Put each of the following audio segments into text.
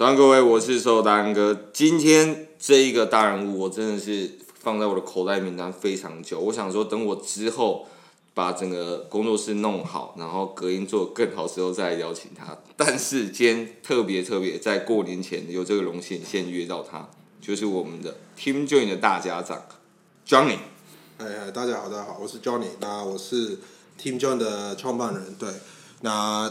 早上，各位，我是瘦大安哥。今天这一个大人物，我真的是放在我的口袋名单非常久。我想说，等我之后把整个工作室弄好，然后隔音做得更好之后，再来邀请他。但是今天特别特别，在过年前有这个荣幸，先约到他，就是我们的 Team Join 的大家长 Johnny。哎哎，大家好，大家好，我是 Johnny。那我是 Team Join 的创办人。对，那。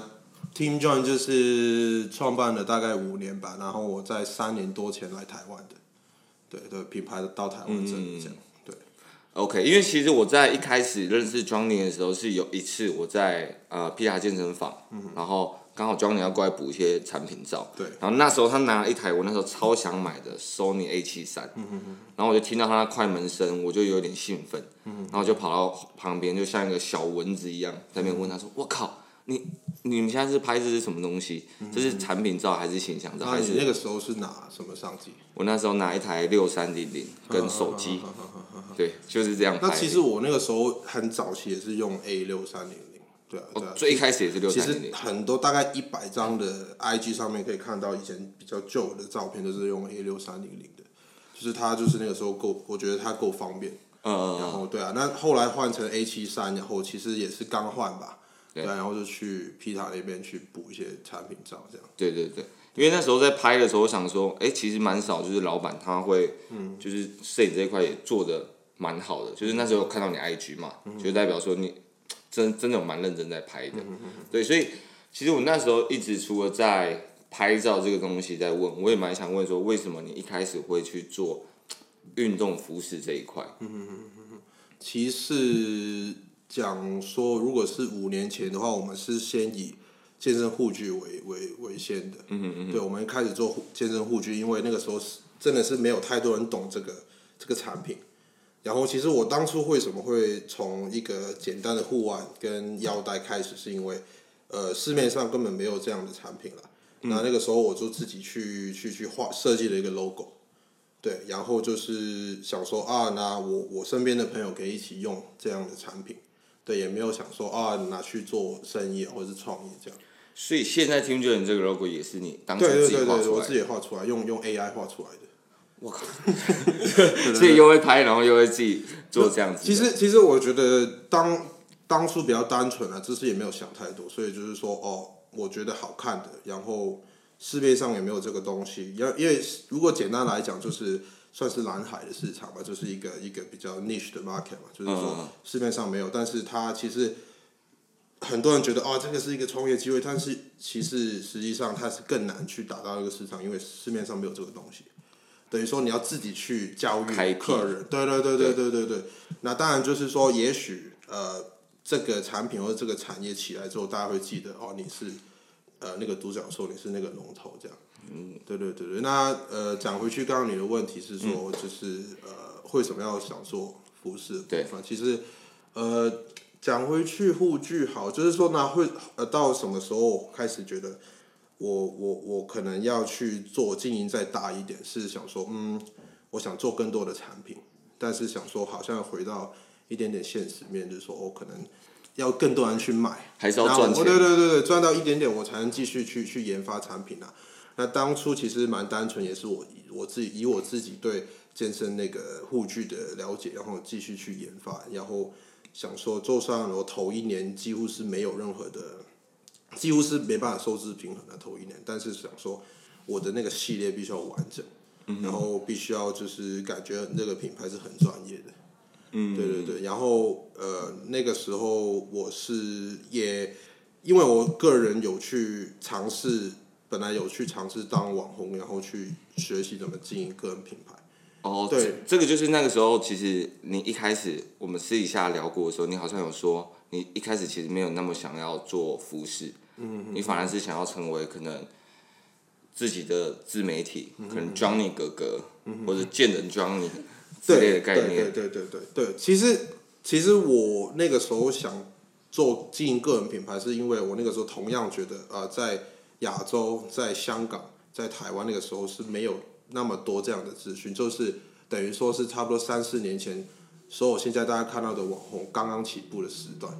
Team John 就是创办了大概五年吧，然后我在三年多前来台湾的，对对，品牌到台湾这样，嗯、对。OK，因为其实我在一开始认识 Johnny 的时候，是有一次我在呃皮塔健身房，嗯、然后刚好 Johnny 要过来补一些产品照，对。然后那时候他拿了一台我那时候超想买的 Sony A 七三，嗯然后我就听到他的快门声，我就有点兴奋，嗯，然后就跑到旁边，就像一个小蚊子一样，在那边问他说：“我、嗯、靠！”你你们现在是拍这是什么东西？嗯、这是产品照还是形象照？还是那个时候是拿什么相机？我那时候拿一台六三零零跟手机，对，就是这样拍。那其实我那个时候很早期也是用 A 六三零零，对啊，对啊，最一开始也是六三零零。其实很多大概一百张的 IG 上面可以看到以前比较旧的照片，都是用 A 六三零零的，就是它就是那个时候够，我觉得它够方便。嗯嗯。然后对啊，那后来换成 A 七三，然后其实也是刚换吧。对，然后就去皮塔那边去补一些产品照，这样。对对对，因为那时候在拍的时候，我想说，哎，其实蛮少，就是老板他会，嗯，就是摄影这一块也做的蛮好的，就是那时候看到你 IG 嘛，嗯、就代表说你真真的有蛮认真在拍的。嗯、哼哼对，所以其实我那时候一直除了在拍照这个东西在问，我也蛮想问说，为什么你一开始会去做运动服饰这一块？嗯哼哼哼，其实。讲说，如果是五年前的话，我们是先以健身护具为为为先的。嗯嗯嗯。对，我们开始做健身护具，因为那个时候是真的是没有太多人懂这个这个产品。然后，其实我当初为什么会从一个简单的护腕跟腰带开始，是因为呃市面上根本没有这样的产品了。嗯。那那个时候我就自己去去去画设计了一个 logo。对，然后就是想说啊，那我我身边的朋友可以一起用这样的产品。对，也没有想说啊，拿去做生意或者是创业这样。所以现在 Team Join 这个 logo 也是你当时自己画出来的？对对对，我自己画出来，用用 AI 画出来的。我靠！自己又会拍，然后又会自己做这样子。其实其实我觉得当当初比较单纯啊，就是也没有想太多，所以就是说哦，我觉得好看的，然后市面上也没有这个东西。要因为如果简单来讲，就是。算是蓝海的市场吧，就是一个一个比较 niche 的 market 嘛，就是说市面上没有，但是它其实很多人觉得哦，这个是一个创业机会，但是其实实际上它是更难去打到一个市场，因为市面上没有这个东西，等于说你要自己去教育客人，对对对对对对。对。那当然就是说，也许呃这个产品或者这个产业起来之后，大家会记得哦，你是呃那个独角兽，你是那个龙头这样。嗯，对对对对，那呃，讲回去，刚刚你的问题是说，嗯、就是呃，为什么要想做服饰的部分？对其实呃，讲回去护具好，就是说呢，会呃，到什么时候开始觉得我我我可能要去做经营再大一点？是想说，嗯，我想做更多的产品，但是想说，好像回到一点点现实面，就是说我可能要更多人去买，还是要赚钱？对对对对，赚到一点点，我才能继续去去研发产品啊。那当初其实蛮单纯，也是我我自己以我自己对健身那个护具的了解，然后继续去研发，然后想说，做上我头一年几乎是没有任何的，几乎是没办法收支平衡的头一年，但是想说我的那个系列必须要完整，然后必须要就是感觉那个品牌是很专业的，嗯，对对对，然后呃那个时候我是也因为我个人有去尝试。本来有去尝试当网红，然后去学习怎么经营个人品牌。哦，对，这个就是那个时候，其实你一开始我们私底下聊过的时候，你好像有说，你一开始其实没有那么想要做服饰，嗯，你反而是想要成为可能自己的自媒体，嗯、可能 Johnny 哥哥、嗯、或者贱人 Johnny 之类的概念。对对对对对，对，其实其实我那个时候想做经营个人品牌，是因为我那个时候同样觉得呃，在亚洲、在香港、在台湾那个时候是没有那么多这样的资讯，就是等于说是差不多三四年前，所有现在大家看到的网红刚刚起步的时段。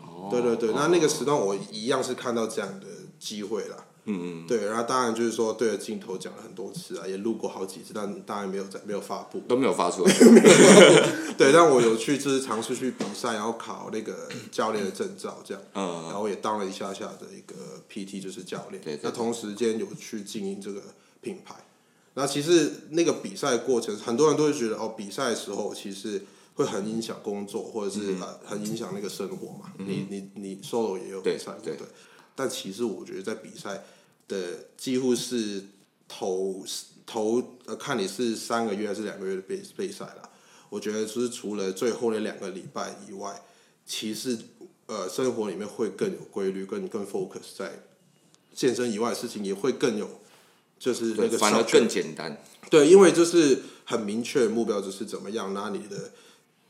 哦。对对对，那那个时段我一样是看到这样的机会啦。嗯嗯，对，然后当然就是说对着镜头讲了很多次啊，也录过好几次，但当然没有在没有发布，都没有发出来。对，但我有去就是尝试去比赛，然后考那个教练的证照，这样，嗯，然后也当了一下下的一个 PT，就是教练。对，对，那同时间有去经营这个品牌。那其实那个比赛过程，很多人都会觉得哦，比赛的时候其实会很影响工作，或者是、嗯、很影响那个生活嘛。嗯、你你你 solo 也有比赛，对，对，对。但其实我觉得在比赛的几乎是头头呃，看你是三个月还是两个月的备备赛啦。我觉得就是除了最后那两个礼拜以外，其实呃生活里面会更有规律，更更 focus 在健身以外的事情，也会更有就是那个反而更简单。对，因为就是很明确目标就是怎么样拿你的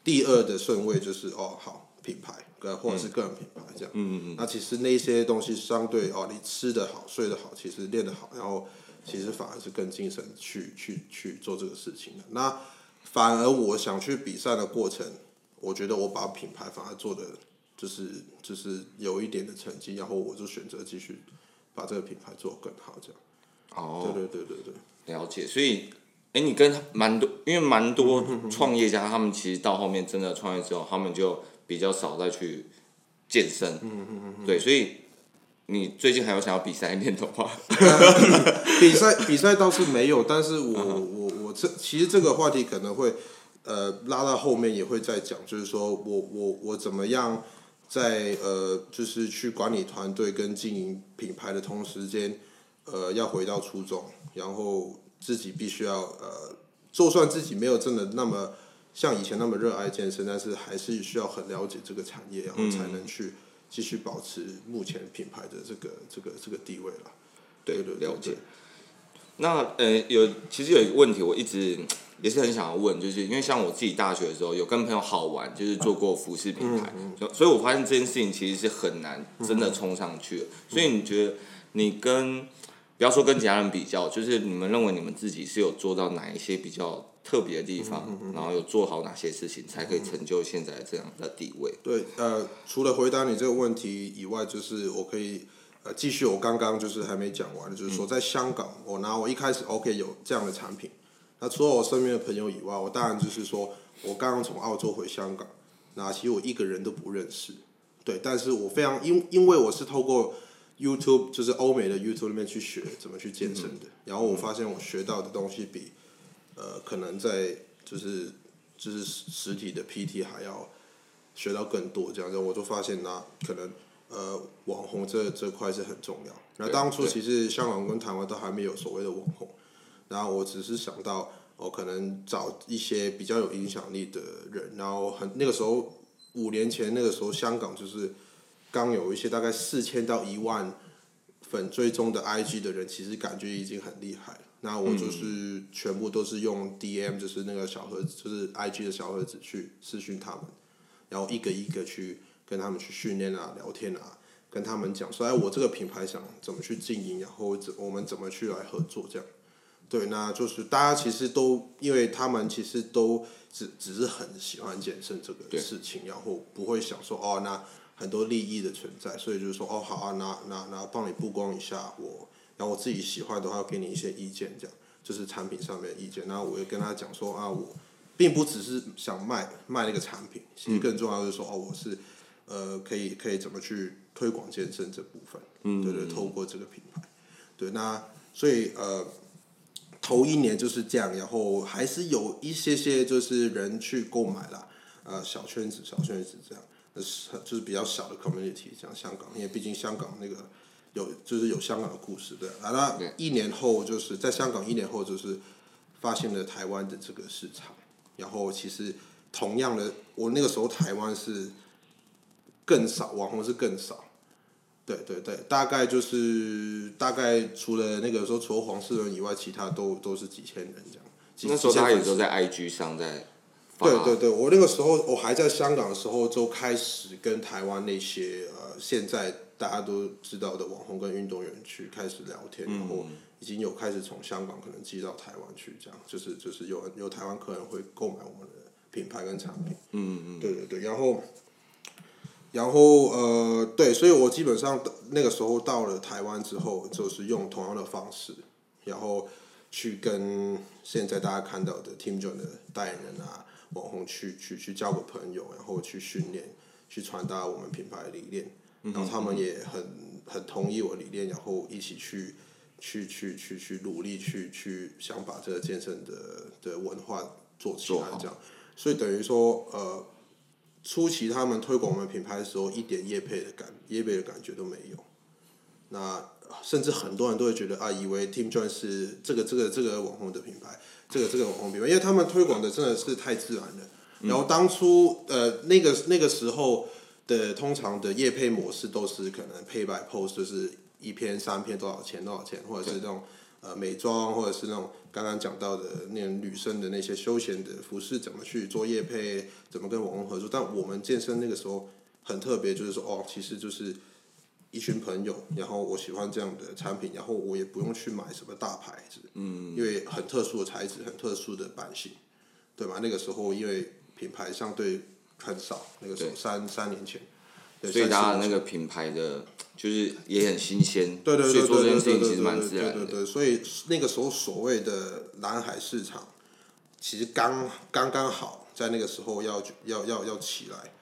第二的顺位就是哦好品牌。或者是个人品牌这样，嗯嗯嗯，那其实那些东西相对哦，你吃的好、睡得好，其实练得好，然后其实反而是更精神去去去做这个事情的。那反而我想去比赛的过程，我觉得我把品牌反而做的就是就是有一点的成绩，然后我就选择继续把这个品牌做更好这样。哦，对对对对对，了解。所以，哎，你跟蛮多，因为蛮多 创业家，他们其实到后面真的创业之后，他们就。比较少再去健身，嗯嗯嗯嗯，对，所以你最近还有想要比赛练的话？比赛比赛倒是没有，但是我我我这其实这个话题可能会呃拉到后面也会再讲，就是说我我我怎么样在呃就是去管理团队跟经营品牌的同时间，呃要回到初衷，然后自己必须要呃，就算自己没有真的那么。像以前那么热爱健身，但是还是需要很了解这个产业，然后才能去继续保持目前品牌的这个这个这个地位了。对对，了解。那呃，有其实有一个问题，我一直也是很想要问，就是因为像我自己大学的时候有跟朋友好玩，就是做过服饰品牌，嗯嗯、所以我发现这件事情其实是很难真的冲上去的。嗯、所以你觉得你跟不要说跟其他人比较，就是你们认为你们自己是有做到哪一些比较？特别的地方，然后有做好哪些事情，才可以成就现在这样的地位？对，呃，除了回答你这个问题以外，就是我可以呃继续我刚刚就是还没讲完的，就是说在香港，我拿我一开始 OK 有这样的产品，那除了我身边的朋友以外，我当然就是说我刚刚从澳洲回香港，那其实我一个人都不认识，对，但是我非常因因为我是透过 YouTube 就是欧美的 YouTube 里面去学怎么去健身的，然后我发现我学到的东西比。呃，可能在就是就是实体的 PT 还要学到更多这样子，我就发现那可能呃网红这这块是很重要。那当初其实香港跟台湾都还没有所谓的网红，然后我只是想到我可能找一些比较有影响力的人，然后很那个时候五年前那个时候香港就是刚有一些大概四千到一万粉追踪的 IG 的人，其实感觉已经很厉害了。那我就是全部都是用 DM，就是那个小盒子，就是 IG 的小盒子去私讯他们，然后一个一个去跟他们去训练啊、聊天啊，跟他们讲说，哎，我这个品牌想怎么去经营，然后怎我们怎么去来合作这样。对，那就是大家其实都，因为他们其实都只只是很喜欢健身这个事情，然后不会想说哦，那很多利益的存在，所以就是说哦，好啊，那那那帮你曝光一下我。然后我自己喜欢的话，给你一些意见，这样就是产品上面的意见。然后我会跟他讲说啊，我并不只是想卖卖那个产品，其实更重要的是说哦，我是呃可以可以怎么去推广健身这部分，嗯，对对，透过这个品牌，对，那所以呃头一年就是这样，然后还是有一些些就是人去购买了，呃小圈子小圈子这样，呃是就是比较小的 community，像香港，因为毕竟香港那个。有就是有香港的故事，对啊，那一年后就是在香港，一年后就是发现了台湾的这个市场，然后其实同样的，我那个时候台湾是更少，网红是更少，对对对，大概就是大概除了那个时候除了黄世伦以外，其他都都是几千人这样。那时候他也都在 IG 上在。对对对，我那个时候我还在香港的时候，就开始跟台湾那些呃现在大家都知道的网红跟运动员去开始聊天，然后已经有开始从香港可能寄到台湾去，这样就是就是有有台湾客人会购买我们的品牌跟产品。嗯嗯对对对，然后。然后呃，对，所以我基本上那个时候到了台湾之后，就是用同样的方式，然后去跟现在大家看到的 Team Jones 的代言人啊、网红去去去交个朋友，然后去训练、去传达我们品牌的理念，然后他们也很很同意我理念，然后一起去去去去去努力去去想把这个健身的的文化做起来，这样，所以等于说呃。初期他们推广我们品牌的时候，一点业配的感业配的感觉都没有。那甚至很多人都会觉得啊，以为 Team Jones 是这个这个这个网红的品牌，这个这个网红品牌，因为他们推广的真的是太自然了。然后当初呃那个那个时候的通常的业配模式都是可能 Pay by Post，就是一篇三篇多少钱多少钱，或者是这种。呃，美妆或者是那种刚刚讲到的那种女生的那些休闲的服饰，怎么去做业配，怎么跟网红合作？但我们健身那个时候很特别，就是说哦，其实就是一群朋友，然后我喜欢这样的产品，然后我也不用去买什么大牌子，嗯，因为很特殊的材质，很特殊的版型，对吧？那个时候因为品牌相对很少，那个时候三三年前。所以大家那个品牌的就是也很新鲜，对对对对对对。对对对，所以那个时候所谓的蓝海市场，其实刚刚刚好在那个时候要要要要起来，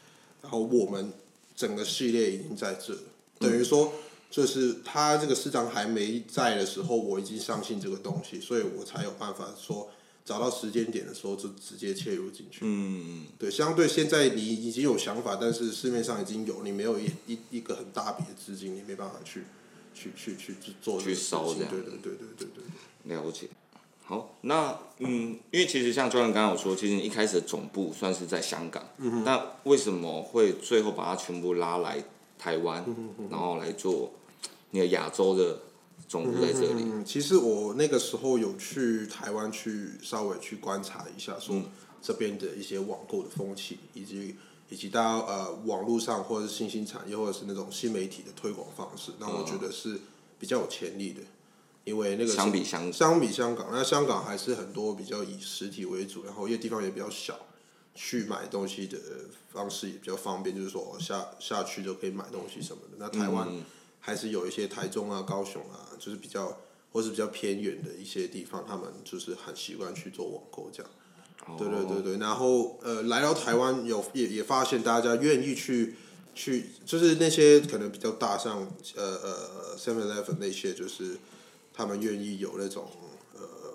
然后我们整个系列已经在这，等于说就是他这个市长还没在的时候，我已经相信这个东西，所以我才有办法说。找到时间点的时候就直接切入进去。嗯，对，相对现在你已经有想法，但是市面上已经有，你没有一一一个很大笔的资金，你没办法去去去去做去烧这样。对对对对对对。了解。好，那嗯，因为其实像教练刚刚有说，其实你一开始的总部算是在香港，嗯哼，那为什么会最后把它全部拉来台湾，然后来做那个亚洲的？总部在这里。嗯，其实我那个时候有去台湾去稍微去观察一下，说这边的一些网购的风气，以及以及大家呃网络上或者是新兴产业或者是那种新媒体的推广方式，那我觉得是比较有潜力的，因为那个相比香相比香港，那香港还是很多比较以实体为主，然后因为地方也比较小，去买东西的方式也比较方便，就是说下下去就可以买东西什么的。那台湾。嗯还是有一些台中啊、高雄啊，就是比较或是比较偏远的一些地方，他们就是很习惯去做网购这样。Oh. 对对对对，然后呃，来到台湾有也也发现大家愿意去去，就是那些可能比较大，像呃呃 Seven Eleven 那些，就是他们愿意有那种呃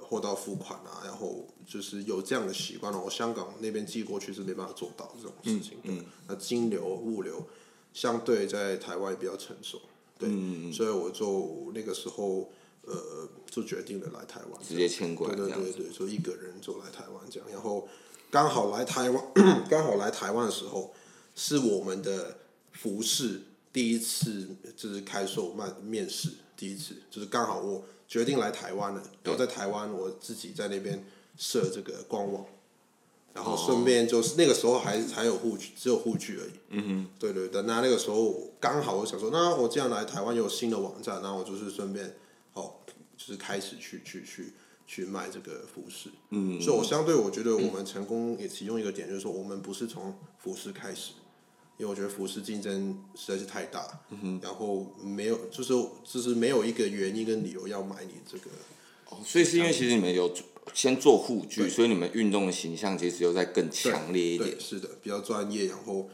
货到付款啊，然后就是有这样的习惯。我香港那边寄过去是没办法做到这种事情的。嗯。嗯，那金流物流相对在台湾也比较成熟。对，嗯、所以我就那个时候，呃，就决定了来台湾，直接迁过来，对对对对，就一个人就来台湾这样，然后刚好来台湾，刚好来台湾的时候，是我们的服饰第一次就是开售卖面试，第一次就是刚好我决定来台湾了，然后在台湾我自己在那边设这个官网。然后顺便就是那个时候还还有护具，只有护具而已。嗯哼。对对对，那那个时候刚好我想说，那我既然来台湾有新的网站，那我就是顺便哦，就是开始去去去去卖这个服饰。嗯。所以我相对我觉得我们成功也其中一个点就是说，我们不是从服饰开始，因为我觉得服饰竞争实在是太大。然后没有，就是就是没有一个原因跟理由要买你这个。哦，所以是因为其实你们有。先做护具，所以你们运动的形象其实又在更强烈一点。是的，比较专业，然后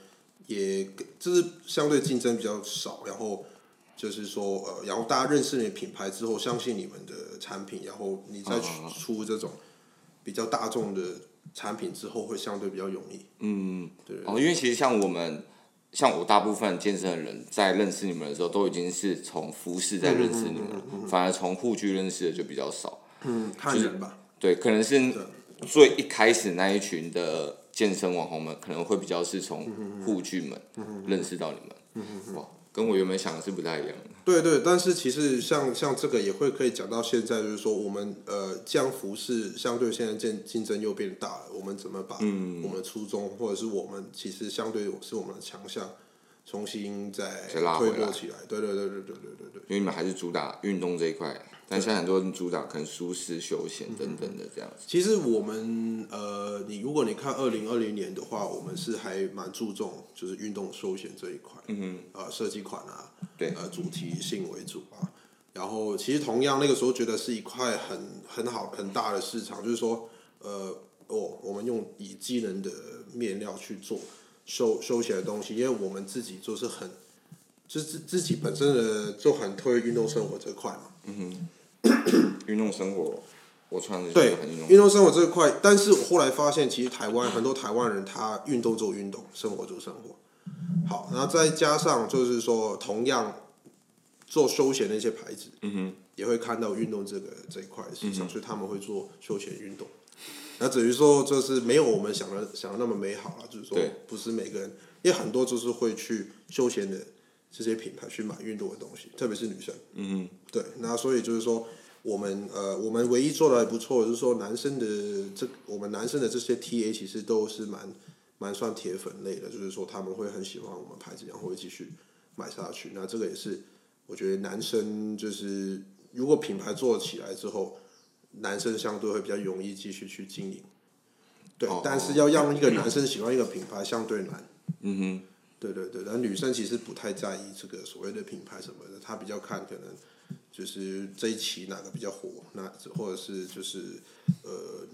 也就是相对竞争比较少，然后就是说呃，然后大家认识你的品牌之后，相信你们的产品，然后你再出这种比较大众的产品之后，会相对比较容易。嗯，对。哦，因为其实像我们，像我大部分健身的人在认识你们的时候，都已经是从服饰在认识你们了，反而从护具认识的就比较少。嗯，看人吧。对，可能是最一开始那一群的健身网红们，可能会比较是从护具们认识到你们。哇，跟我原本想的是不太一样的。对对，但是其实像像这个也会可以讲到现在，就是说我们呃，这样服饰相对现在竞竞争又变大了，我们怎么把我们的初衷、嗯、或者是我们其实相对是我们的强项，重新再推波起来？对对对对对对对对。因为你们还是主打运动这一块。但现在很多人主打可能舒适、休闲等等的这样子。其实我们呃，你如果你看二零二零年的话，我们是还蛮注重就是运动休闲这一块。嗯哼。呃，设计款啊，对，呃，主题性为主啊。然后其实同样那个时候觉得是一块很很好很大的市场，就是说呃，哦，我们用以机能的面料去做休休闲的东西，因为我们自己就是很，就是自自己本身的就很推运动生活这块嘛。嗯哼。运动生活，我穿的对运动生活这块，但是我后来发现，其实台湾很多台湾人他运动做运动，生活做生活。好，然后再加上就是说，同样做休闲的一些牌子，嗯哼，也会看到运动这个这一块市场，所以他们会做休闲运动。那等于说，就是没有我们想的想的那么美好了，就是说，不是每个人，因为很多就是会去休闲的。这些品牌去买运动的东西，特别是女生。嗯，对，那所以就是说，我们呃，我们唯一做的还不错，就是说男生的这我们男生的这些 TA 其实都是蛮蛮算铁粉类的，就是说他们会很喜欢我们牌子，然后会继续买下去。那这个也是我觉得男生就是如果品牌做起来之后，男生相对会比较容易继续去经营。对，哦、但是要让一个男生喜欢一个品牌相对难。嗯哼。对对对，但女生其实不太在意这个所谓的品牌什么的，她比较看可能就是这一期哪个比较火，那或者是就是呃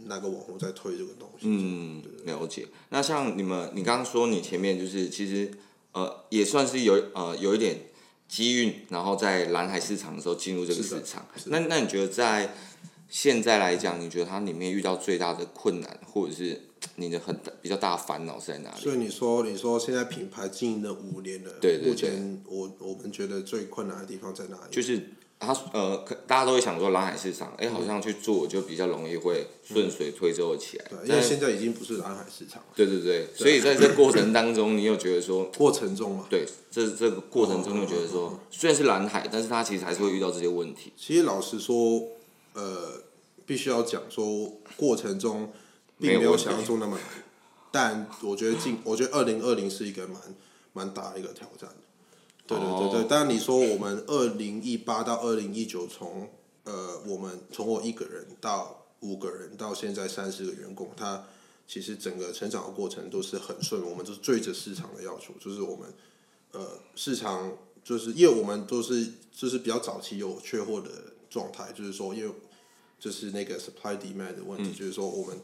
哪个网红在推这个东西。嗯，了解。那像你们，你刚刚说你前面就是其实呃也算是有呃有一点机运，然后在蓝海市场的时候进入这个市场。那那你觉得在现在来讲，你觉得它里面遇到最大的困难，或者是？你的很大比较大的烦恼是在哪里？所以你说，你说现在品牌经营了五年了，对对对，目前我我们觉得最困难的地方在哪里？就是它呃，大家都会想说蓝海市场，哎、欸，好像去做就比较容易会顺水推舟起来。对，因为现在已经不是蓝海市场了。对对对，所以在这过程当中，你有觉得说 过程中嘛？对，这这个过程中，你觉得说虽然是蓝海，但是它其实还是会遇到这些问题。其实老实说，呃，必须要讲说过程中。并没有想象中那么难，但我觉得进，我觉得二零二零是一个蛮蛮大的一个挑战。对对对对，但你说我们二零一八到二零一九，从呃我们从我一个人到五个人到现在三十个员工，他其实整个成长的过程都是很顺。我们就是追着市场的要求，就是我们呃市场就是因为我们都是就是比较早期有缺货的状态，就是说因为就是那个 supply demand 的问题，嗯、就是说我们。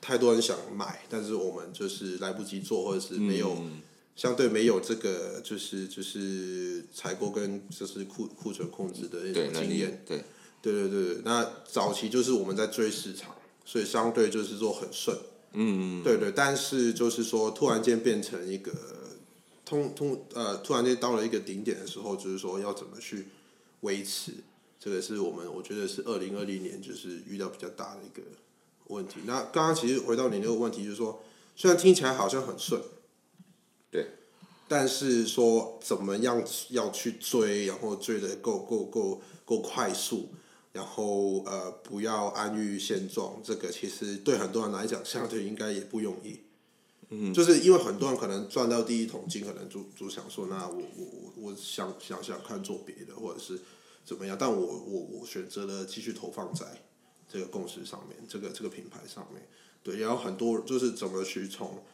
太多人想买，但是我们就是来不及做，或者是没有、嗯、相对没有这个就是就是采购跟就是库库存控制的那种经验。对对对对，那早期就是我们在追市场，所以相对就是说很顺。嗯对对，但是就是说突然间变成一个通通呃，突然间到了一个顶点的时候，就是说要怎么去维持，这个是我们我觉得是二零二零年就是遇到比较大的一个。问题。那刚刚其实回到你那个问题，就是说，虽然听起来好像很顺，对，但是说怎么样要去追，然后追的够够够够快速，然后呃不要安于现状，这个其实对很多人来讲，相对应该也不容易。嗯，就是因为很多人可能赚到第一桶金，可能就就想说，那我我我我想想想看做别的，或者是怎么样，但我我我选择了继续投放在。这个共识上面，这个这个品牌上面，对，然后很多就是怎么去从，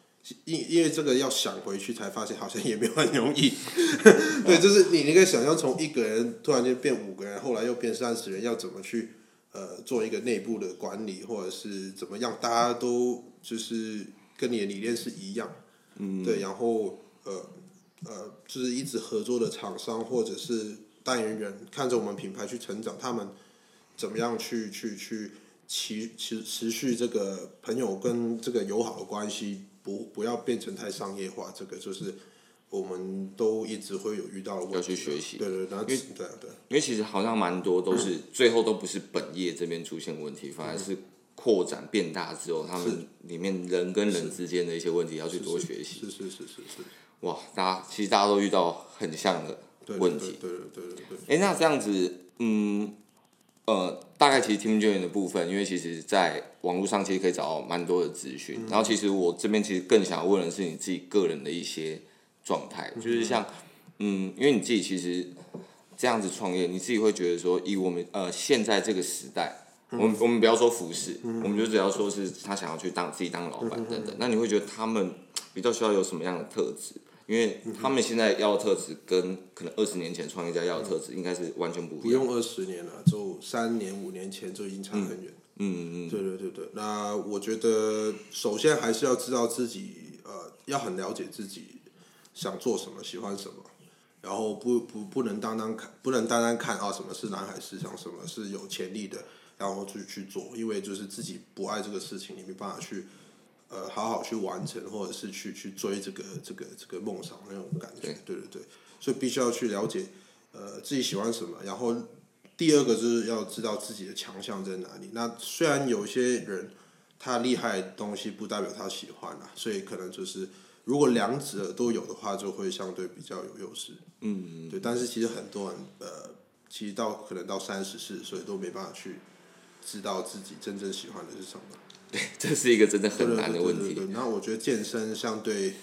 因因为这个要想回去才发现好像也没有很容易，对，就是你你可以想象从一个人突然间变五个人，后来又变三十人，要怎么去呃做一个内部的管理，或者是怎么样，大家都就是跟你的理念是一样，嗯，对，然后呃呃就是一直合作的厂商或者是代言人，看着我们品牌去成长，他们。怎么样去去去持持持续这个朋友跟这个友好的关系，不不要变成太商业化，这个就是我们都一直会有遇到的问题。要去学习。对对对，因为对对。因为其实好像蛮多都是最后都不是本业这边出现问题，反而是扩展变大之后，他们里面人跟人之间的一些问题要去多学习。是是是是是。哇，大家其实大家都遇到很像的。问题。对对对对对。哎，那这样子，嗯，呃，大概其实 Team James 的部分，因为其实在网络上其实可以找到蛮多的资讯。嗯、然后其实我这边其实更想要问的是你自己个人的一些状态，嗯、就是像，嗯，因为你自己其实这样子创业，你自己会觉得说，以我们呃现在这个时代。我们我们不要说服饰，嗯、我们就只要说是他想要去当自己当老板等等。嗯、那你会觉得他们比较需要有什么样的特质？因为他们现在要的特质跟可能二十年前创业家要的特质应该是完全不一样。不用二十年了，就三年五年前就已经差很远。嗯嗯嗯。对对对对，那我觉得首先还是要知道自己呃，要很了解自己想做什么，喜欢什么，然后不不不能单单看，不能单单看啊，什么是蓝海市场，什么是有潜力的。然后去去做，因为就是自己不爱这个事情，你没办法去，呃，好好去完成，或者是去去追这个这个这个梦想那种感觉，对对对，所以必须要去了解，呃，自己喜欢什么。然后第二个就是要知道自己的强项在哪里。那虽然有些人他厉害的东西不代表他喜欢啊，所以可能就是如果两者都有的话，就会相对比较有优势。嗯嗯。对，但是其实很多人呃，其实到可能到三十四岁都没办法去。知道自己真正喜欢的是什么？对，这是一个真的很难的问题。对对对对，那我觉得健身相对，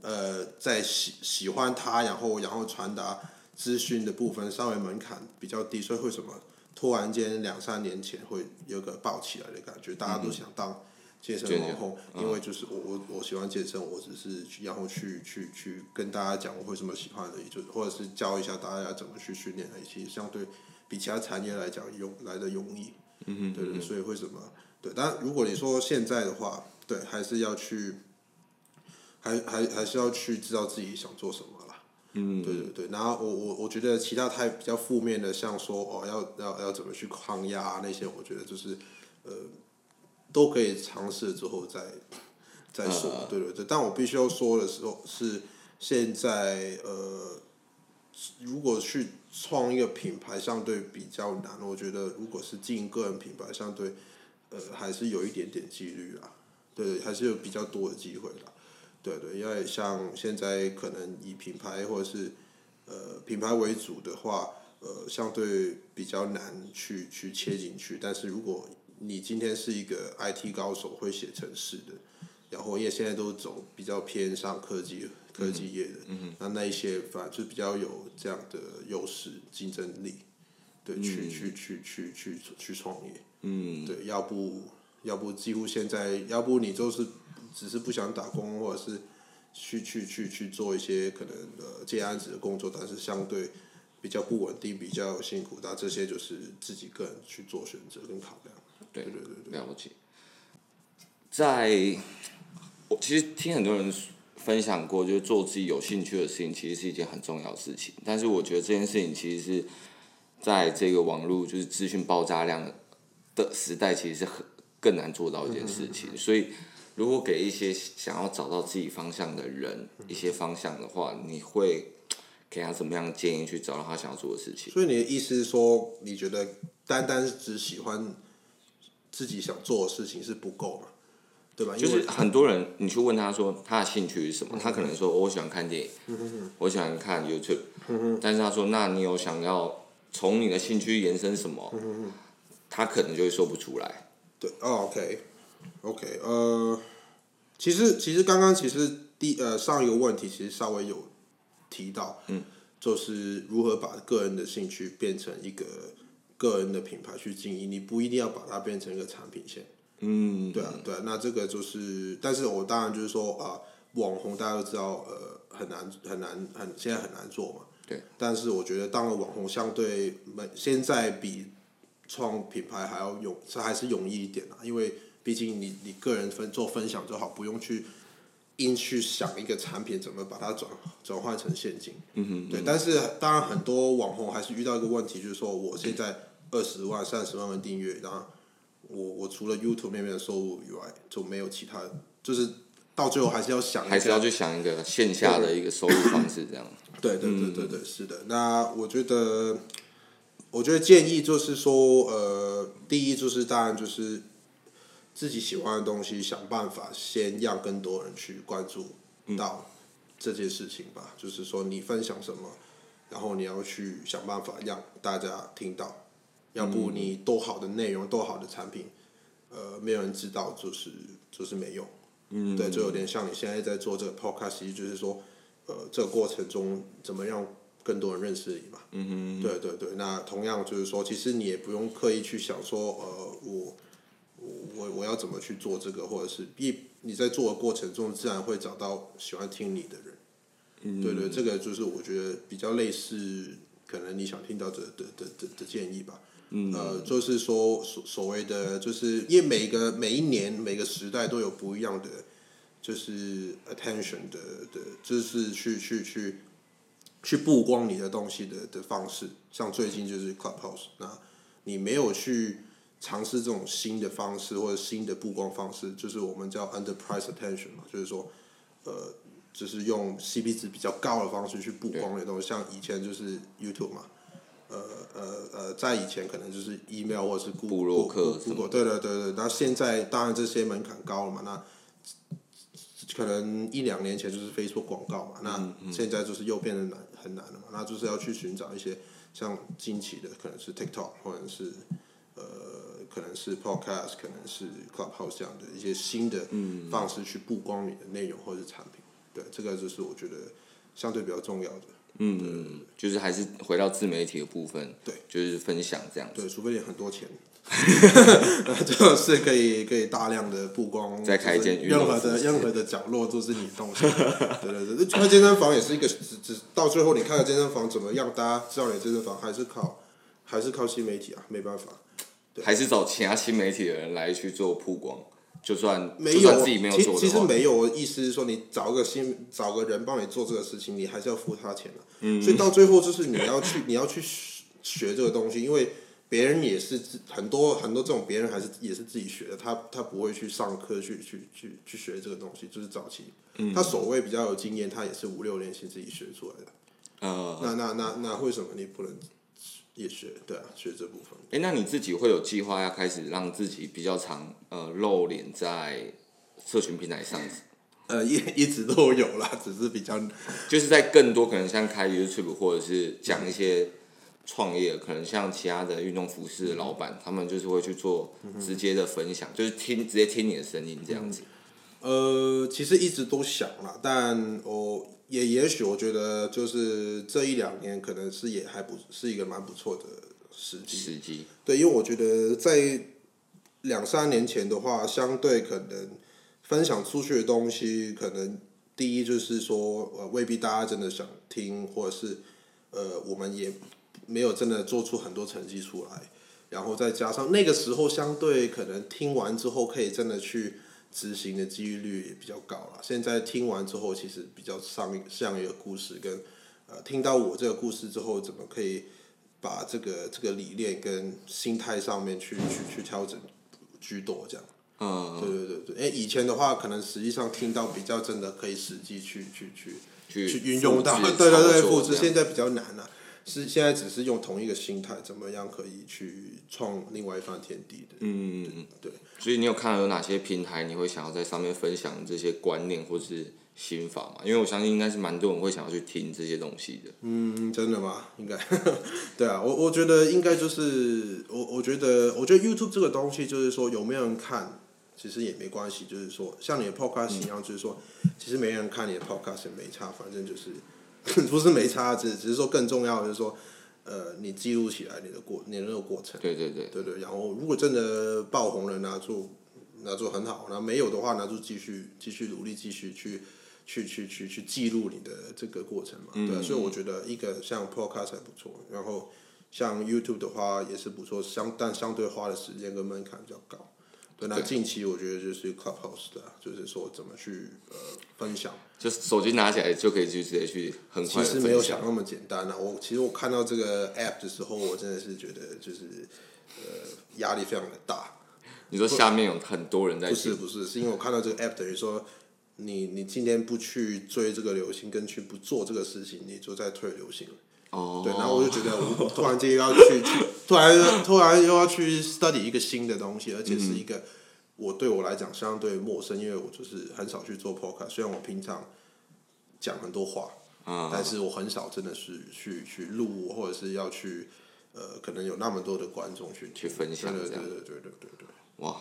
呃，在喜喜欢它，然后然后传达资讯的部分，稍微门槛比较低，所以为什么突然间两三年前会有个爆起来的感觉？大家都想当健身网红，嗯、因为就是我我我喜欢健身，我只是然后去去去跟大家讲我为什么喜欢的，也就是或者是教一下大家怎么去训练的，其实相对比其他产业来讲容来的容易。嗯哼，对对，所以为什么？对，但如果你说现在的话，对，还是要去，还还还是要去知道自己想做什么啦。嗯，对对对。然后我我我觉得其他太比较负面的，像说哦要要要怎么去抗压啊那些，我觉得就是呃都可以尝试之后再再说。Uh. 对对对，但我必须要说的时候是现在呃。如果去创一个品牌，相对比较难。我觉得，如果是经营个人品牌，相对，呃，还是有一点点几率啦。对，还是有比较多的机会啦。对对，因为像现在可能以品牌或者是呃品牌为主的话，呃，相对比较难去去切进去。但是如果你今天是一个 IT 高手，会写程式的，然后因为现在都走比较偏上科技。科技业的，嗯、哼那那一些反而就比较有这样的优势竞争力，对，嗯、去去去去去去创业，嗯，对，要不要不几乎现在，要不你就是只是不想打工，或者是去去去去做一些可能呃接案子的工作，但是相对比较不稳定，比较辛苦，那这些就是自己个人去做选择跟考量。对对对对，了解。在我其实听很多人。分享过，就是做自己有兴趣的事情，其实是一件很重要的事情。但是我觉得这件事情其实是在这个网络就是资讯爆炸量的时代，其实是很更难做到一件事情。所以，如果给一些想要找到自己方向的人一些方向的话，你会给他怎么样的建议去找到他想要做的事情？所以你的意思是说，你觉得单单只喜欢自己想做的事情是不够吗？对吧？就是很多人，你去问他说他的兴趣是什么，他可能说我喜欢看电影，我喜欢看 YouTube，但是他说那你有想要从你的兴趣延伸什么？他可能就会说不出来。对，哦，OK，OK，呃，其实其实刚刚其实第呃上一个问题其实稍微有提到，嗯，就是如何把个人的兴趣变成一个个人的品牌去经营，你不一定要把它变成一个产品线。嗯，对啊，对啊，那这个就是，但是我当然就是说啊，网红大家都知道，呃，很难很难很现在很难做嘛。对。但是我觉得当了网红，相对现在比创品牌还要勇，这还是容易一点啊，因为毕竟你你个人分做分享就好，不用去硬去想一个产品怎么把它转转换成现金。嗯哼。对，但是当然很多网红还是遇到一个问题，就是说我现在二十万、三十万的订阅，然后。我我除了 YouTube 那边的收入以外，就没有其他，就是到最后还是要想，还是要去想一个线下的一个收入方式，这样。对对对对对，是的。那我觉得，我觉得建议就是说，呃，第一就是当然就是自己喜欢的东西，想办法先让更多人去关注到这件事情吧。嗯、就是说，你分享什么，然后你要去想办法让大家听到，要不你多好的内容、多好的产品，呃，没有人知道，就是就是没用。嗯，对，就有点像你现在在做这个 podcast，其实就是说，呃，这个过程中怎么让更多人认识你嘛。嗯哼。对对对，那同样就是说，其实你也不用刻意去想说，呃，我我我要怎么去做这个，或者是一你在做的过程中，自然会找到喜欢听你的人。嗯，对对，这个就是我觉得比较类似，可能你想听到的的的的的建议吧。嗯，呃，就是说所所谓的，就是因为每个每一年每个时代都有不一样的，就是 attention 的的，就是去去去去曝光你的东西的的方式。像最近就是 Clubhouse，那你没有去尝试这种新的方式或者新的曝光方式，就是我们叫 enterprise attention 嘛，就是说，呃。就是用 CP 值比较高的方式去曝光的东西，像以前就是 YouTube 嘛，呃呃呃，在以前可能就是 email 或者是部落客，对对对对，那现在当然这些门槛高了嘛，那可能一两年前就是 Facebook 广告嘛，那现在就是又变得难很难了嘛，那就是要去寻找一些像近期的，可能是 TikTok 或者是呃可能是 Podcast，可能是 Clubhouse 这样的一些新的方式去曝光你的内容或者是产品。对，这个就是我觉得相对比较重要的。嗯，对就是还是回到自媒体的部分。对，就是分享这样。对，除非你很多钱，就是可以可以大量的曝光。再开一间任何的任何的角落都是你动手。对对对，开健身房也是一个，只只到最后你开了健身房怎么样？大家知道你健身房还是靠还是靠新媒体啊，没办法。还是找其他新媒体的人来去做曝光。就算没有，自己没有做，其实没有意思是说，你找个新找个人帮你做这个事情，你还是要付他钱的。嗯，所以到最后就是你要去你要去学这个东西，因为别人也是很多很多这种别人还是也是自己学的，他他不会去上课去去去去学这个东西，就是早期，他所谓比较有经验，他也是五六年前自己学出来的。呃，那那那那为什么你不能？也学对啊，学这部分。哎、欸，那你自己会有计划要开始让自己比较常呃露脸在社群平台上？呃，一一直都有啦，只是比较就是在更多可能像开 YouTube 或者是讲一些创业，可能像其他的运动服饰的老板，他们就是会去做直接的分享，就是听直接听你的声音这样子。呃，其实一直都想了，但我。也也许我觉得就是这一两年可能是也还不是一个蛮不错的时机。时机。对，因为我觉得在两三年前的话，相对可能分享出去的东西，可能第一就是说呃未必大家真的想听，或者是呃我们也没有真的做出很多成绩出来，然后再加上那个时候相对可能听完之后可以真的去。执行的几率也比较高了。现在听完之后，其实比较像像一个故事，跟呃听到我这个故事之后，怎么可以把这个这个理念跟心态上面去去去调整居多这样。嗯，对对对对。诶，以前的话，可能实际上听到比较真的可以实际去去去去运用到，对对对，复制。现在比较难了。是现在只是用同一个心态，怎么样可以去创另外一番天地的？嗯嗯嗯，对。所以你有看到有哪些平台，你会想要在上面分享这些观念或是心法吗？因为我相信应该是蛮多人会想要去听这些东西的。嗯，真的吗？应该。对啊，我我觉得应该就是我我觉得我觉得 YouTube 这个东西就是说有没有人看，其实也没关系。就是说像你的 Podcast 一样，就是说其实没人看你的 Podcast 也没差，反正就是。不是没差，只只是说更重要的就是说，呃，你记录起来你的过你的那个过程。对对对。对对，然后如果真的爆红了，拿住拿住很好，那没有的话，那就继续继续努力，继续去去去去去记录你的这个过程嘛。嗯、对，所以我觉得一个像 Podcast 还不错，然后像 YouTube 的话也是不错，相但相对花的时间跟门槛比较高。对，那近期我觉得就是 Clubhouse 的，就是说怎么去呃分享，就手机拿起来就可以去直接去很快。其实没有想那么简单啊！我其实我看到这个 app 的时候，我真的是觉得就是呃压力非常的大。你说下面有很多人在？不是不是，是因为我看到这个 app 等于说你你今天不去追这个流行，跟去不做这个事情，你就在退流行。哦，对，然后我就觉得，我突然间又要去，突然突然又要去 study 一个新的东西，而且是一个我对我来讲相对陌生，因为我就是很少去做 p o c a s t 虽然我平常讲很多话，啊，但是我很少真的是去去录，或者是要去呃，可能有那么多的观众去去分享，对对对对对对对，哇。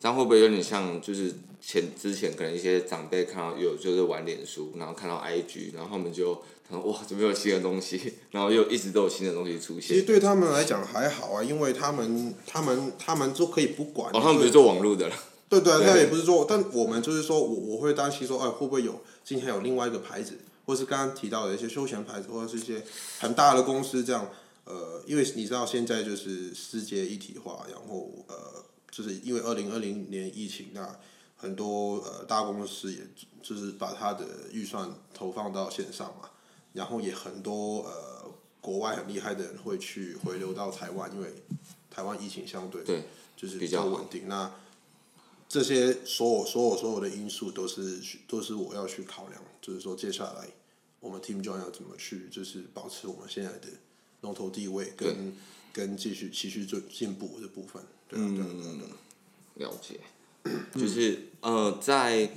这样会不会有点像就是前之前可能一些长辈看到有就是玩脸书，然后看到 IG，然后他们就他说哇，怎么有新的东西，然后又一直都有新的东西出现。其实对他们来讲还好啊，因为他们他们他们都可以不管。哦，他们不是做网络的了。对对，那也不是说，但我们就是说我我会担心说，哎，会不会有今天有另外一个牌子，或是刚刚提到的一些休闲牌子，或者是一些很大的公司这样，呃，因为你知道现在就是世界一体化，然后呃，就是因为二零二零年疫情，那很多呃大公司也就是把他的预算投放到线上嘛，然后也很多呃国外很厉害的人会去回流到台湾，因为台湾疫情相对对就是比较稳定，那。这些所有所有所有的因素都是都是我要去考量，就是说接下来我们 Team Join 要怎么去，就是保持我们现在的龙头地位跟，跟跟继续继续做进步的部分。对啊，对啊，对啊，对啊，了解，就是呃在。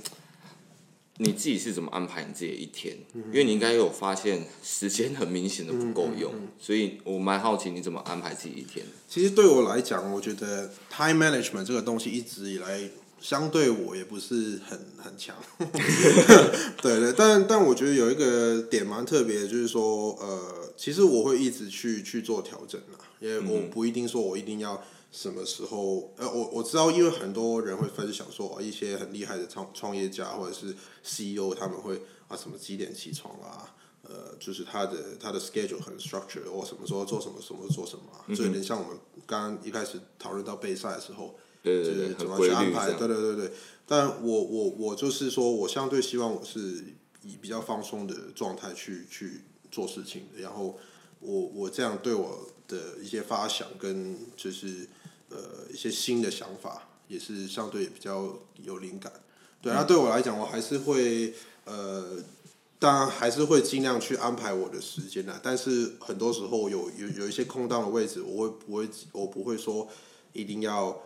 你自己是怎么安排你自己的一天？因为你应该有发现时间很明显的不够用，所以我蛮好奇你怎么安排自己一天。其实对我来讲，我觉得 time management 这个东西一直以来相对我也不是很很强。对对，但但我觉得有一个点蛮特别的，就是说呃，其实我会一直去去做调整啦，因为我不一定说我一定要。什么时候？呃，我我知道，因为很多人会分享说，一些很厉害的创创业家或者是 CEO，他们会啊什么几点起床啊？呃，就是他的他的 schedule 很 structured，或什么时候做什么，什么做什么、啊。就有点像我们刚刚一开始讨论到备赛的时候，对对对，怎么去安排？对对对对。但我我我就是说，我相对希望我是以比较放松的状态去去做事情，然后我我这样对我的一些发想跟就是。呃，一些新的想法也是相对比较有灵感，对，那对我来讲，我还是会呃，当然还是会尽量去安排我的时间的，但是很多时候有有有一些空档的位置，我会不会我不会说一定要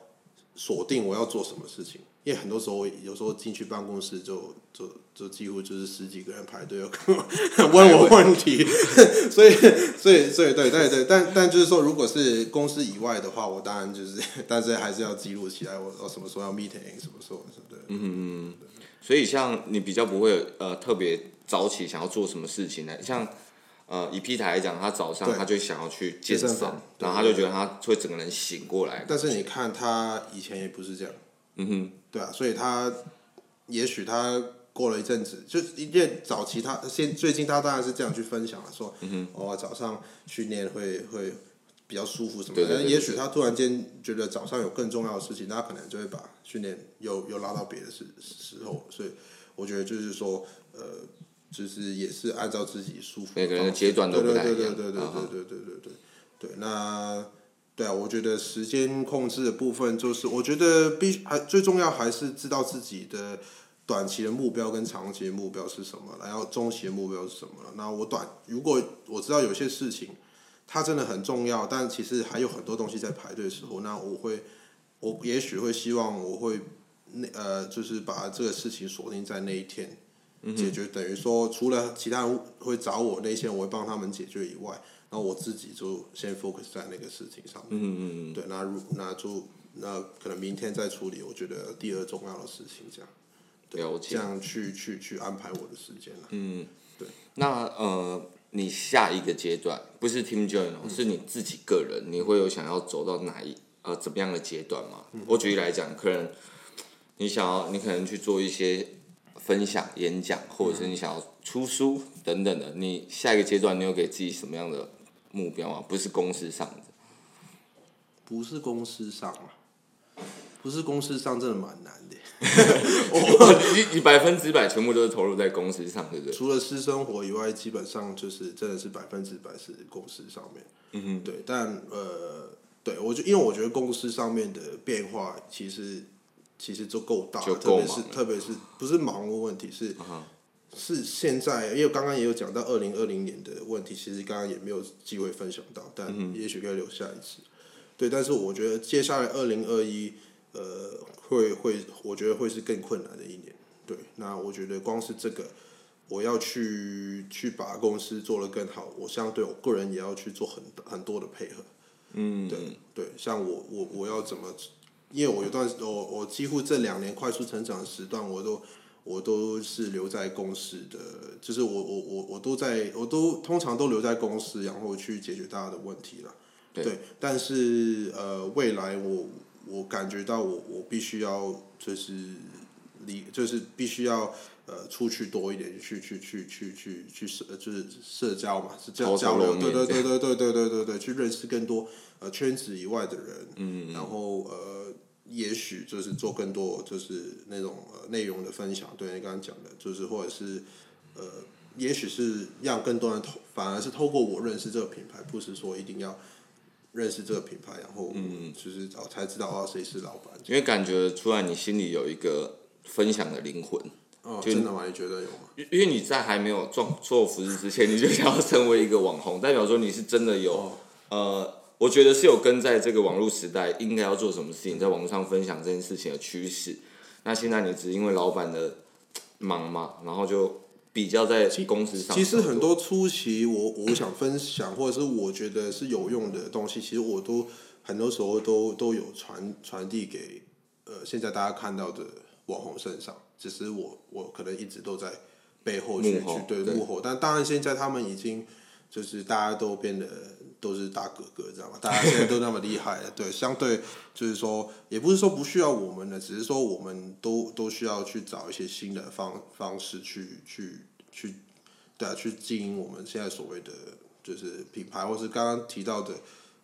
锁定我要做什么事情。因为很多时候，有时候进去办公室就就就几乎就是十几个人排队要 问我问题，所以所以所以对对对，但但就是说，如果是公司以外的话，我当然就是，但是还是要记录起来，我我什么时候要 meeting，什么时候是对。嗯嗯。所以像你比较不会呃特别早起想要做什么事情呢？像呃以 Peter 来讲，他早上他就想要去健身，然后他就觉得他会整个人醒过来。但是你看他以前也不是这样。嗯哼，对啊，所以他也许他过了一阵子，就因为早期他现最近他当然是这样去分享了，说，嗯哼，哦，早上训练会会比较舒服什么的，对对对对，也许他突然间觉得早上有更重要的事情，他可能就会把训练又又拉到别的时时候，所以我觉得就是说，呃，就是也是按照自己舒服，每个人的阶段都不太一样，对对对对对对对对对对对，那。对啊，我觉得时间控制的部分，就是我觉得必须还最重要还是知道自己的短期的目标跟长期的目标是什么，然后中期的目标是什么。那我短如果我知道有些事情它真的很重要，但其实还有很多东西在排队的时候，那我会我也许会希望我会那呃就是把这个事情锁定在那一天解决，等于说除了其他人会找我那些我会帮他们解决以外。然后我自己就先 focus 在那个事情上面，嗯嗯嗯，对，那如那就那可能明天再处理，我觉得第二重要的事情这样，对，了解，这样去去去安排我的时间了，嗯，对。那呃，你下一个阶段不是 Team Join，嗯，是你自己个人，你会有想要走到哪一呃怎么样的阶段吗？嗯，我举例来讲，可能你想要，你可能去做一些分享、演讲，或者是你想要出书等等的，你下一个阶段你有给自己什么样的？目标啊，不是公司上的，不是公司上啊，不是公司上，真的蛮难的。我你你百分之百全部都是投入在公司上，对不对？除了私生活以外，基本上就是真的是百分之百是公司上面。嗯哼，对，但呃，对我就因为我觉得公司上面的变化其实其实就够大，特别是特别是不是忙的问题是。Uh huh. 是现在，因为刚刚也有讲到二零二零年的问题，其实刚刚也没有机会分享到，但也许可以留下一次。嗯、对，但是我觉得接下来二零二一，呃，会会，我觉得会是更困难的一年。对，那我觉得光是这个，我要去去把公司做得更好，我相对我个人也要去做很很多的配合。嗯，对对，像我我我要怎么？因为我有段我我几乎这两年快速成长的时段，我都我都是留在公司的，就是我我我我都在，我都通常都留在公司，然后去解决大家的问题了。对，对，但是呃，未来我我感觉到我我必须要就是离就是必须要呃出去多一点，去去去去去去社就是社交嘛，是交交流，对对对对对对对对对，去认识更多呃圈子以外的人，嗯，然后呃，也许就是做更多就是那种呃内容的分享，对你刚刚讲的，就是或者是呃，也许是让更多人透，反而是透过我认识这个品牌，不是说一定要。认识这个品牌，然后嗯，就是哦才知道哦谁是老板。因为感觉出来你心里有一个分享的灵魂。哦，真的吗？你觉得有吗？因为你在还没有做做服饰之前，你就想要成为一个网红，代表说你是真的有、哦、呃，我觉得是有跟在这个网络时代应该要做什么事情，在网络上分享这件事情的趋势。那现在你只因为老板的忙嘛，然后就。比较在公司上，其实很多初期我我想分享，或者是我觉得是有用的东西，其实我都很多时候都都有传传递给呃现在大家看到的网红身上，只是我我可能一直都在背后去后去对幕后，但当然现在他们已经就是大家都变得。都是大哥哥，知道吗？大家现在都那么厉害了，对，相对就是说，也不是说不需要我们的，只是说我们都都需要去找一些新的方方式去去去，对啊，去经营我们现在所谓的就是品牌，或是刚刚提到的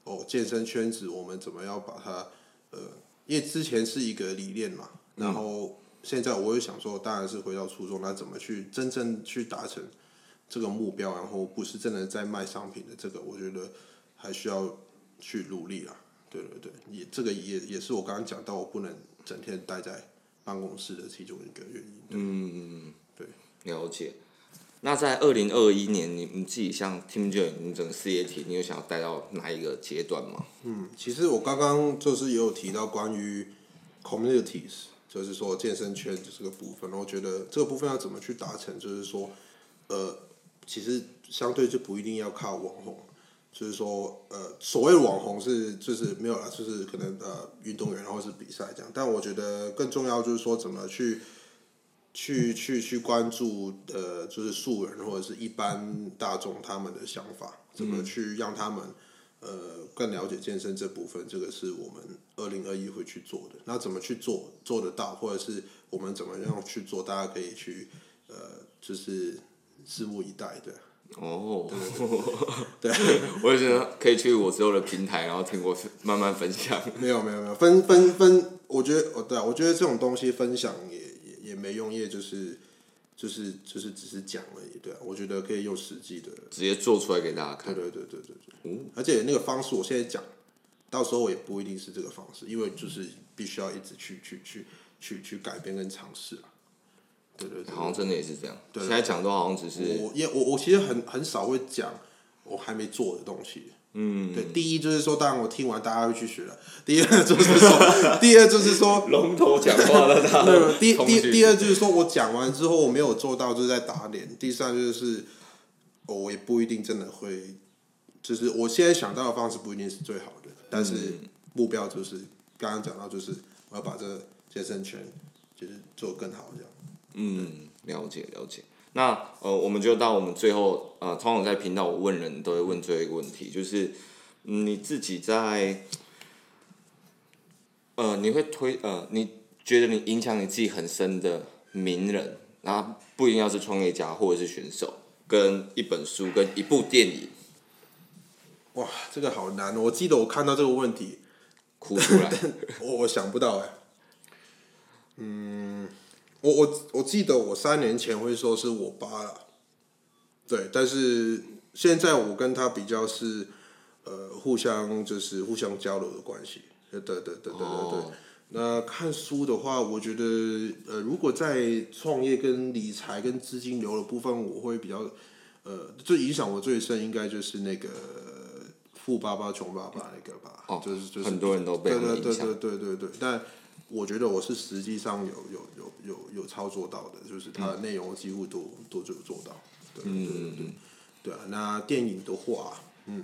哦，健身圈子，我们怎么样把它呃，因为之前是一个理念嘛，然后现在我也想说，当然是回到初衷，那怎么去真正去达成？这个目标，然后不是真的在卖商品的这个，我觉得还需要去努力啊。对对对，也这个也也是我刚刚讲到，我不能整天待在办公室的其中一个原因。嗯，对，了解。那在二零二一年，你你自己像 Team Joy，你整个事业体，你有想要带到哪一个阶段吗？嗯，其实我刚刚就是也有提到关于 communities，就是说健身圈这个部分，然后觉得这个部分要怎么去达成，就是说，呃。其实相对就不一定要靠网红，就是说，呃，所谓网红是就是没有了，就是可能呃运动员或是比赛这样。但我觉得更重要就是说，怎么去去去去关注呃，就是素人或者是一般大众他们的想法，怎么去让他们呃更了解健身这部分，这个是我们二零二一会去做的。那怎么去做做得到，或者是我们怎么样去做，大家可以去呃，就是。拭目以待，对。哦，对，我也觉得可以去我所有的平台，然后听我慢慢分享。没有，没有，没有，分分分，我觉得，哦，对啊，我觉得这种东西分享也也也没用，因为就是就是就是只是讲而已，对啊，我觉得可以用实际的，直接做出来给大家看。对对对对对对。嗯。而且那个方式，我现在讲，到时候我也不一定是这个方式，因为就是必须要一直去去去去去改变跟尝试啊。对对对，好像真的也是这样。对，现在讲都好像只是我，因为我我其实很很少会讲我还没做的东西。嗯，对，第一就是说，当然我听完大家会去学了。第二就是说，第二就是说，龙头讲话了，他。对，第第第二就是说我讲完之后我没有做到，就是在打脸。第三就是，我也不一定真的会，就是我现在想到的方式不一定是最好的，但是目标就是刚刚讲到，就是我要把这个健身圈就是做更好这样。嗯，了解了解。那呃，我们就到我们最后呃，通常在频道我问人都会问最后一个问题，就是、嗯、你自己在呃，你会推呃，你觉得你影响你自己很深的名人，然后不一定要是创业家或者是选手，跟一本书跟一部电影。哇，这个好难！我记得我看到这个问题，哭出来。我我想不到哎。嗯。我我我记得我三年前会说是我爸了，对，但是现在我跟他比较是，呃，互相就是互相交流的关系，对对对对对对对。Oh. 那看书的话，我觉得呃，如果在创业跟理财跟资金流的部分，我会比较呃，最影响我最深应该就是那个富爸爸穷爸爸那个吧，哦，就是就是很多人都被对对对对对对对，但。我觉得我是实际上有有有有有操作到的，就是它的内容几乎都、都有做到。对对对对，嗯、对啊。那电影的话，嗯，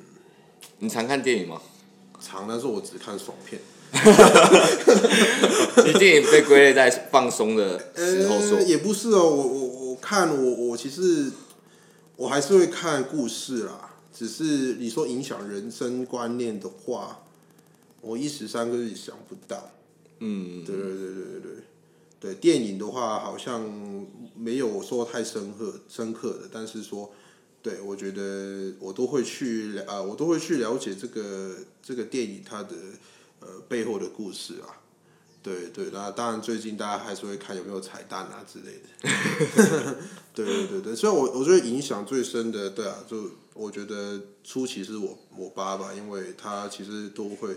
你常看电影吗？常，但是我只看爽片。你电影被归类在放松的时候说、也不是哦。我我我看我我其实我还是会看故事啦。只是你说影响人生观念的话，我一时三刻也想不到。嗯，对对对对对对，对电影的话好像没有说太深刻深刻的，但是说，对我觉得我都会去啊、我都会去了解这个这个电影它的呃背后的故事啊。对对，那当然最近大家还是会看有没有彩蛋啊之类的。对对对对，所以我我觉得影响最深的，对啊，就我觉得初期是我我爸吧，因为他其实都会。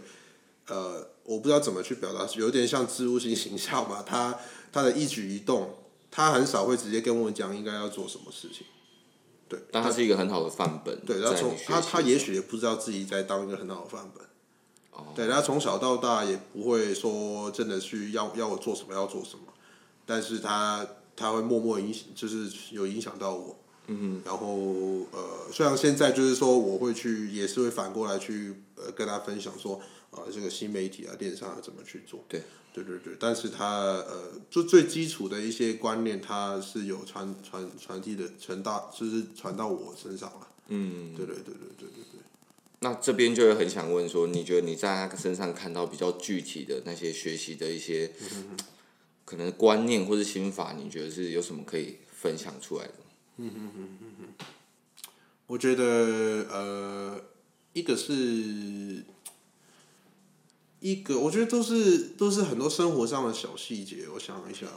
呃，我不知道怎么去表达，有点像置入性形象吧。他他的一举一动，他很少会直接跟我讲应该要做什么事情。对，但他是一个很好的范本。对，他从他他也许也不知道自己在当一个很好的范本。哦。对，他从小到大也不会说真的去要要我做什么要做什么，但是他他会默默影响，就是有影响到我。嗯。然后呃，虽然现在就是说我会去，也是会反过来去呃跟他分享说。啊，这个新媒体啊，电商啊，怎么去做？对，对对对。但是它呃，就最基础的一些观念，它是有传传传递的，传到就是传到我身上了。嗯，对对对对对对对。那这边就会很想问说，你觉得你在他身上看到比较具体的那些学习的一些可能观念或者心法，你觉得是有什么可以分享出来的？嗯哼哼哼哼。我觉得呃，一个是。一个，我觉得都是都是很多生活上的小细节。我想一下，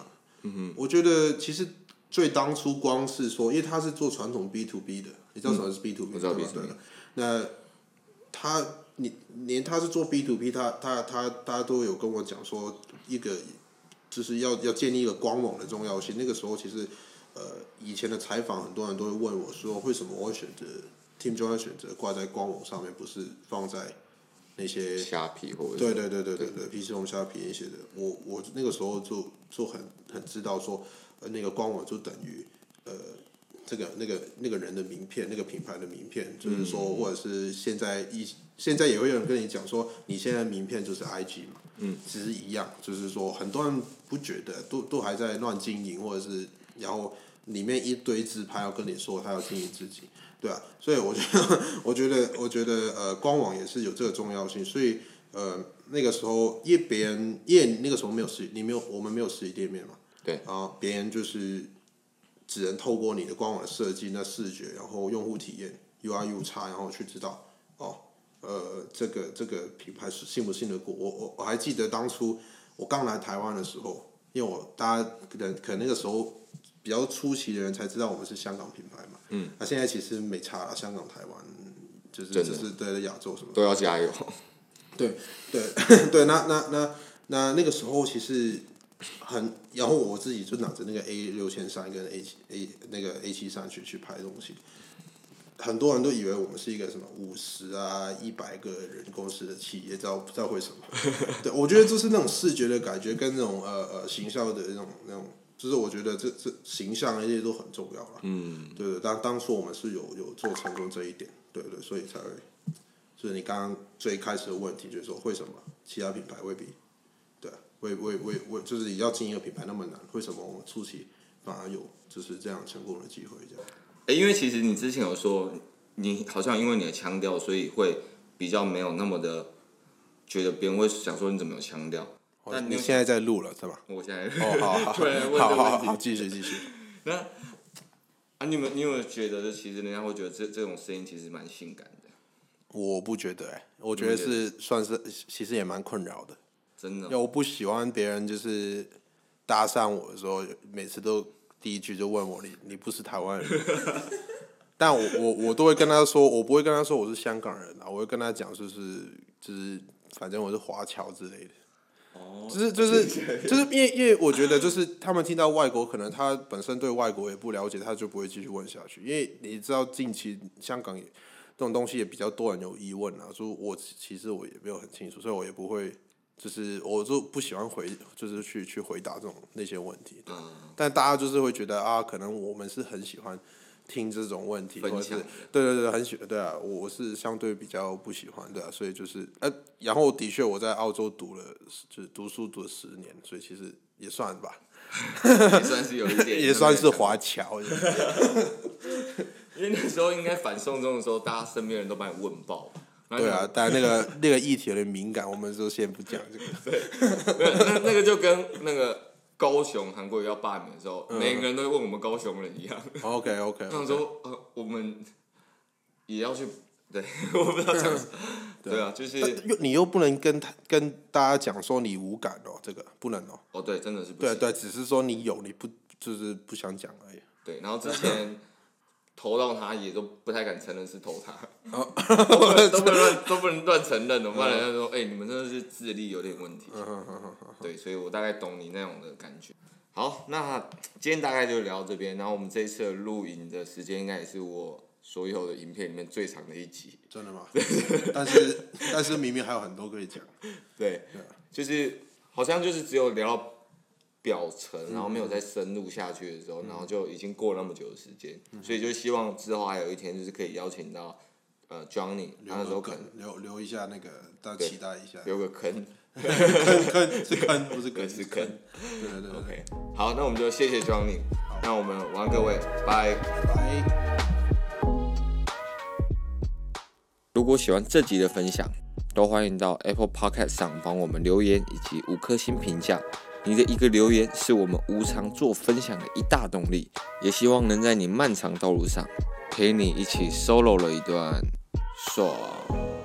嗯哼，我觉得其实最当初光是说，因为他是做传统 B to B 的，你知道什么是 B to B？、嗯、对吧？对。那他你连他是做 B to B，他他他他都有跟我讲说，一个就是要要建立一个官网的重要性。那个时候其实呃，以前的采访很多人都会问我说，为什么我会选择 Team Joy 选择挂在官网上面，不是放在。那些虾皮或者对对对对对对，PC Home 虾皮那些的，我我那个时候就就很很知道说，呃，那个官网就等于呃，这个那个那个人的名片，那个品牌的名片，就是说，或者是现在一现在也会有人跟你讲说，你现在名片就是 IG 嘛，嗯，其实一样，就是说很多人不觉得，都都还在乱经营，或者是然后里面一堆自拍要跟你说他要经营自己。对啊，所以我觉得，我觉得，我觉得，呃，官网也是有这个重要性。所以，呃，那个时候，因为别人，因为那个时候没有实，你没有，我们没有实体店面嘛。对。然后别人就是只能透过你的官网的设计、那视觉，然后用户体验 U I U 差然后去知道，哦，呃，这个这个品牌是信不信得过。我我我还记得当初我刚来台湾的时候，因为我大家可能可能那个时候。比较初期的人才知道我们是香港品牌嘛，嗯，那、啊、现在其实没差了，香港、台湾就是的就是对亚洲什么都要加油，对对 对，那那那那那个时候其实很，然后我自己就拿着那个 A 六千三跟 A 七 A 那个 A 七三去去拍东西，很多人都以为我们是一个什么五十啊一百个人公司的企业，知道不知道为什么？对，我觉得就是那种视觉的感觉跟那种呃呃行销的那种那种。就是我觉得这这形象那些都很重要了，嗯，对对，当当初我们是有有做成功这一点，对对，所以才会，所以你刚刚最开始的问题就是说，为什么其他品牌未必，对，为为为为，就是你要进一个品牌那么难，为什么我们初期反而有就是这样成功的机会这样？哎，因为其实你之前有说，你好像因为你的腔调，所以会比较没有那么的觉得别人会想说你怎么有腔调。那你现在在录了是吧？我现在哦，好好 好好好，继续继续。那啊，你有你有没有觉得，其实人家会觉得这这种声音其实蛮性感的？我不觉得哎，我觉得是算是其实也蛮困扰的。真的？因为我不喜欢别人就是搭讪我的时候，每次都第一句就问我，你你不是台湾人？但我我我都会跟他说，我不会跟他说我是香港人啊，我会跟他讲就是就是反正我是华侨之类的。就是就是就是因为因为我觉得就是他们听到外国，可能他本身对外国也不了解，他就不会继续问下去。因为你知道近期香港也这种东西也比较多人有疑问啊，说我其实我也没有很清楚，所以我也不会就是我就不喜欢回，就是去去回答这种那些问题。嗯。但大家就是会觉得啊，可能我们是很喜欢听这种问题，或者是对对对，很喜欢对啊，我是相对比较不喜欢对啊，所以就是呃，然后的确我在澳洲读了，就是读书读了十年，所以其实也算吧，也算是有一点，也算是华侨。因为那时候应该反送中的时候，大家身边人都把你问爆。对啊，但那个那个议题有点敏感，我们就先不讲这个。对，那那个就跟那个高雄韩国瑜要罢免的时候，嗯、每个人都会问我们高雄人一样。OK OK。他们说呃，我们也要去，对，我不知道讲什么。对，对啊，就是又你又不能跟他跟大家讲说你无感哦，这个不能哦。哦，对，真的是不。对对，只是说你有，你不就是不想讲而已。对，然后之前。投到他也都不太敢承认是投他，哦、都不能都不能乱都不能乱承认，不然人家说哎、欸、你们真的是智力有点问题。对，所以我大概懂你那种的感觉。好，那今天大概就聊到这边，然后我们这一次的录影的时间应该也是我所有的影片里面最长的一集。真的吗？但是但是明明还有很多可以讲。对，就是好像就是只有聊到。表层，然后没有再深入下去的时候，嗯、然后就已经过了那么久的时间，嗯、所以就希望之后还有一天就是可以邀请到呃 Johnny，那时候可能留留一下那个，大家期待一下，留个坑，坑坑是坑不是坑是坑，对对对，OK，好，那我们就谢谢 Johnny，那我们晚安各位，拜。拜。如果喜欢这集的分享，都欢迎到 Apple Podcast 上帮我们留言以及五颗星评价。你的一个留言是我们无偿做分享的一大动力，也希望能在你漫长道路上陪你一起 solo 了一段爽。